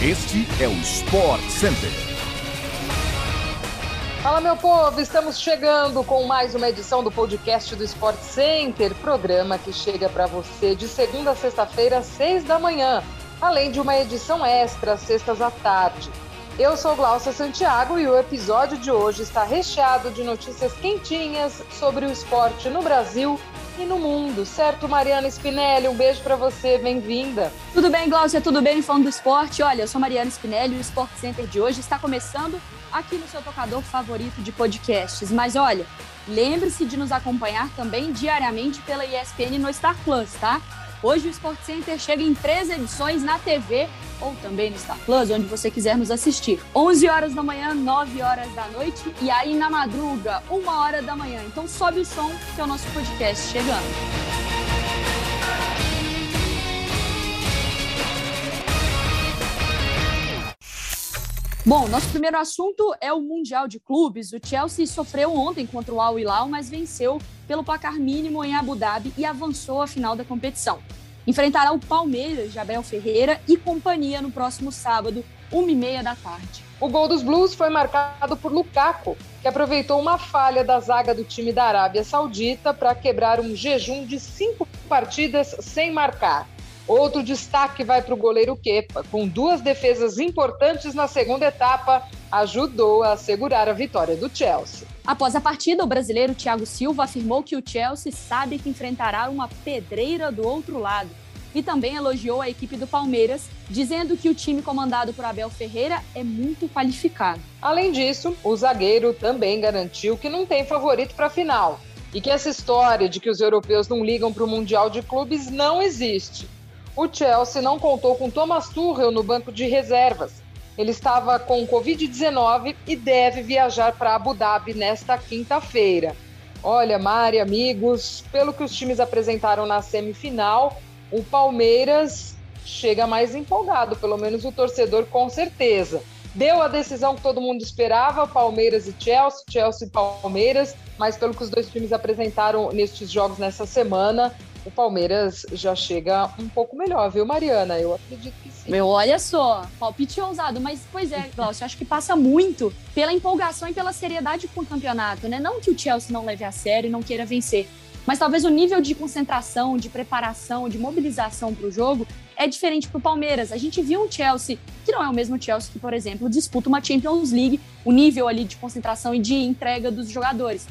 Este é o Sport Center. Fala, meu povo! Estamos chegando com mais uma edição do podcast do Sport Center, programa que chega para você de segunda a sexta-feira, às seis da manhã, além de uma edição extra às sextas à tarde. Eu sou Glaucia Santiago e o episódio de hoje está recheado de notícias quentinhas sobre o esporte no Brasil e no mundo, certo, Mariana Spinelli? Um beijo para você, bem-vinda. Tudo bem, Glaucia? Tudo bem, fã do esporte? Olha, eu sou Mariana Spinelli e o Sport Center de hoje está começando aqui no seu tocador favorito de podcasts. Mas olha, lembre-se de nos acompanhar também diariamente pela ESPN no Star Plus, tá? Hoje o Sport Center chega em três edições na TV ou também no Star Plus, onde você quiser nos assistir. 11 horas da manhã, 9 horas da noite e aí na madruga, 1 hora da manhã. Então sobe o som que é o nosso podcast chegando. Bom, nosso primeiro assunto é o Mundial de Clubes. O Chelsea sofreu ontem contra o Al Hilal, mas venceu pelo placar mínimo em Abu Dhabi e avançou à final da competição. Enfrentará o Palmeiras de Abel Ferreira e companhia no próximo sábado, 1h30 da tarde. O gol dos Blues foi marcado por Lukaku, que aproveitou uma falha da zaga do time da Arábia Saudita para quebrar um jejum de cinco partidas sem marcar. Outro destaque vai para o goleiro Kepa, com duas defesas importantes na segunda etapa, ajudou a assegurar a vitória do Chelsea. Após a partida, o brasileiro Thiago Silva afirmou que o Chelsea sabe que enfrentará uma pedreira do outro lado e também elogiou a equipe do Palmeiras, dizendo que o time comandado por Abel Ferreira é muito qualificado. Além disso, o zagueiro também garantiu que não tem favorito para a final e que essa história de que os europeus não ligam para o Mundial de Clubes não existe o Chelsea não contou com Thomas Tuchel no banco de reservas. Ele estava com Covid-19 e deve viajar para Abu Dhabi nesta quinta-feira. Olha, Mari, amigos, pelo que os times apresentaram na semifinal, o Palmeiras chega mais empolgado, pelo menos o torcedor com certeza. Deu a decisão que todo mundo esperava, Palmeiras e Chelsea, Chelsea e Palmeiras, mas pelo que os dois times apresentaram nestes jogos nessa semana, o Palmeiras já chega um pouco melhor, viu, Mariana? Eu acredito que sim. Meu, olha só, palpite ousado, mas pois é, Glaucio, acho que passa muito pela empolgação e pela seriedade com o campeonato, né? Não que o Chelsea não leve a sério e não queira vencer, mas talvez o nível de concentração, de preparação, de mobilização para o jogo é diferente para o Palmeiras. A gente viu um Chelsea que não é o mesmo Chelsea que, por exemplo, disputa uma Champions League, o nível ali de concentração e de entrega dos jogadores.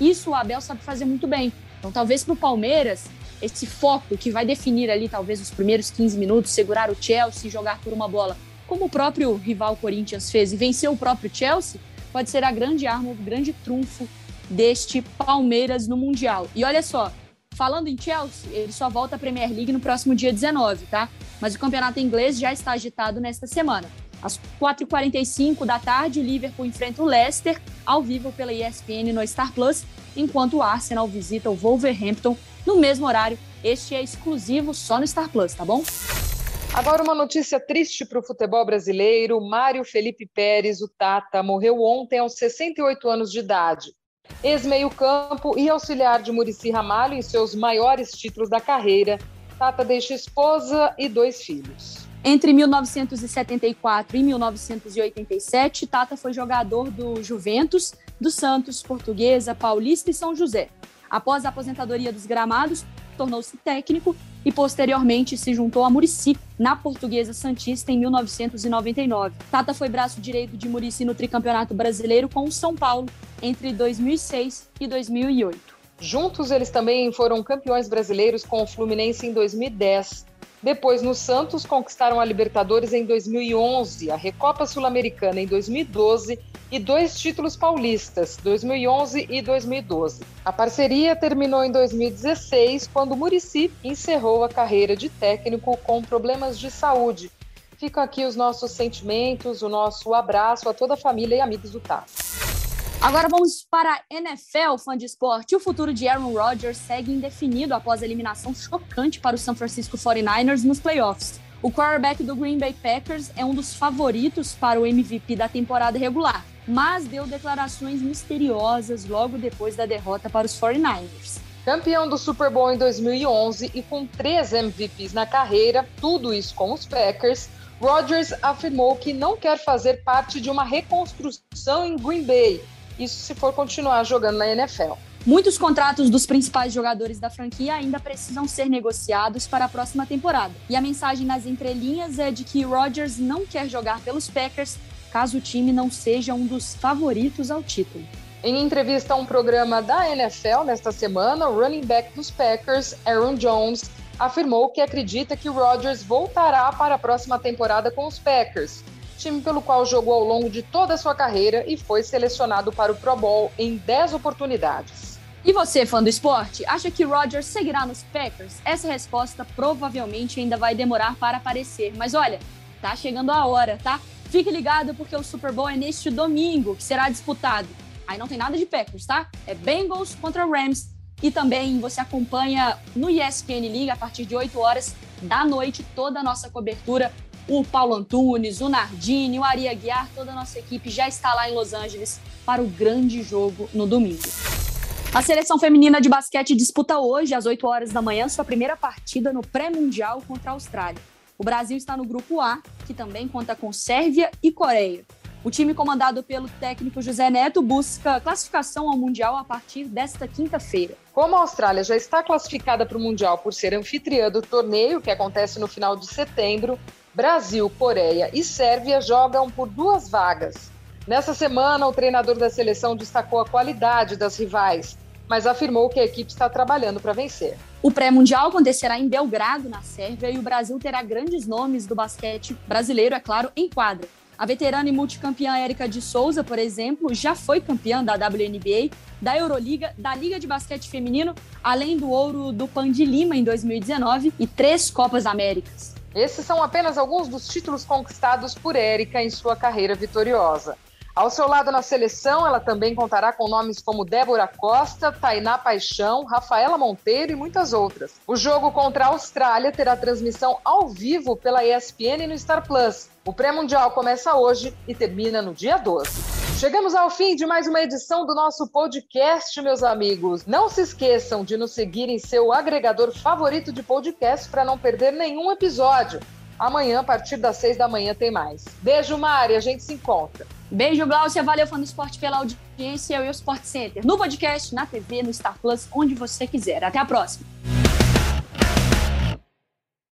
Isso o Abel sabe fazer muito bem. Então, talvez para o Palmeiras esse foco que vai definir ali talvez os primeiros 15 minutos, segurar o Chelsea e jogar por uma bola, como o próprio rival Corinthians fez e venceu o próprio Chelsea, pode ser a grande arma, o grande trunfo deste Palmeiras no Mundial. E olha só, falando em Chelsea, ele só volta à Premier League no próximo dia 19, tá? Mas o campeonato inglês já está agitado nesta semana. Às 4h45 da tarde, o Liverpool enfrenta o Leicester, ao vivo pela ESPN no Star Plus, enquanto o Arsenal visita o Wolverhampton no mesmo horário. Este é exclusivo só no Star Plus, tá bom? Agora uma notícia triste para o futebol brasileiro. Mário Felipe Pérez, o Tata, morreu ontem aos 68 anos de idade. Ex-meio-campo e auxiliar de Murici Ramalho em seus maiores títulos da carreira, Tata deixa esposa e dois filhos. Entre 1974 e 1987, Tata foi jogador do Juventus, do Santos, Portuguesa, Paulista e São José. Após a aposentadoria dos gramados, tornou-se técnico e posteriormente se juntou a Murici na Portuguesa Santista em 1999. Tata foi braço direito de Murici no tricampeonato brasileiro com o São Paulo entre 2006 e 2008. Juntos, eles também foram campeões brasileiros com o Fluminense em 2010. Depois, no Santos, conquistaram a Libertadores em 2011, a Recopa Sul-Americana em 2012 e dois títulos paulistas, 2011 e 2012. A parceria terminou em 2016, quando Murici encerrou a carreira de técnico com problemas de saúde. Ficam aqui os nossos sentimentos, o nosso abraço a toda a família e amigos do TAP. Agora vamos para a NFL, fã de esporte. O futuro de Aaron Rodgers segue indefinido após a eliminação chocante para o San Francisco 49ers nos playoffs. O quarterback do Green Bay Packers é um dos favoritos para o MVP da temporada regular, mas deu declarações misteriosas logo depois da derrota para os 49ers. Campeão do Super Bowl em 2011 e com três MVPs na carreira, tudo isso com os Packers, Rodgers afirmou que não quer fazer parte de uma reconstrução em Green Bay, isso se for continuar jogando na NFL. Muitos contratos dos principais jogadores da franquia ainda precisam ser negociados para a próxima temporada. E a mensagem nas entrelinhas é de que Rodgers não quer jogar pelos Packers caso o time não seja um dos favoritos ao título. Em entrevista a um programa da NFL nesta semana, o running back dos Packers, Aaron Jones, afirmou que acredita que Rodgers voltará para a próxima temporada com os Packers, time pelo qual jogou ao longo de toda a sua carreira e foi selecionado para o Pro Bowl em 10 oportunidades. E você, fã do esporte, acha que Rodgers seguirá nos Packers? Essa resposta provavelmente ainda vai demorar para aparecer, mas olha, tá chegando a hora, tá? Fique ligado porque o Super Bowl é neste domingo que será disputado. Aí não tem nada de Packers, tá? É Bengals contra Rams. E também você acompanha no ESPN League a partir de 8 horas da noite toda a nossa cobertura. O Paulo Antunes, o Nardini, o Ari Aguiar, toda a nossa equipe já está lá em Los Angeles para o grande jogo no domingo. A seleção feminina de basquete disputa hoje, às 8 horas da manhã, sua primeira partida no pré-mundial contra a Austrália. O Brasil está no grupo A, que também conta com Sérvia e Coreia. O time comandado pelo técnico José Neto busca classificação ao Mundial a partir desta quinta-feira. Como a Austrália já está classificada para o Mundial por ser anfitriã do torneio, que acontece no final de setembro, Brasil, Coreia e Sérvia jogam por duas vagas. Nessa semana, o treinador da seleção destacou a qualidade das rivais, mas afirmou que a equipe está trabalhando para vencer. O pré-mundial acontecerá em Belgrado, na Sérvia, e o Brasil terá grandes nomes do basquete brasileiro, é claro, em quadra. A veterana e multicampeã Érica de Souza, por exemplo, já foi campeã da WNBA, da Euroliga, da Liga de Basquete Feminino, além do ouro do Pan de Lima em 2019 e três Copas Américas. Esses são apenas alguns dos títulos conquistados por Érica em sua carreira vitoriosa. Ao seu lado na seleção, ela também contará com nomes como Débora Costa, Tainá Paixão, Rafaela Monteiro e muitas outras. O jogo contra a Austrália terá transmissão ao vivo pela ESPN no Star Plus. O pré-mundial começa hoje e termina no dia 12. Chegamos ao fim de mais uma edição do nosso podcast, meus amigos. Não se esqueçam de nos seguir em seu agregador favorito de podcast para não perder nenhum episódio. Amanhã, a partir das seis da manhã, tem mais. Beijo, Mari. A gente se encontra. Beijo, Glaucia. Valeu, fã do esporte, pela audiência. Eu e o Sport Center. No podcast, na TV, no Star Plus, onde você quiser. Até a próxima.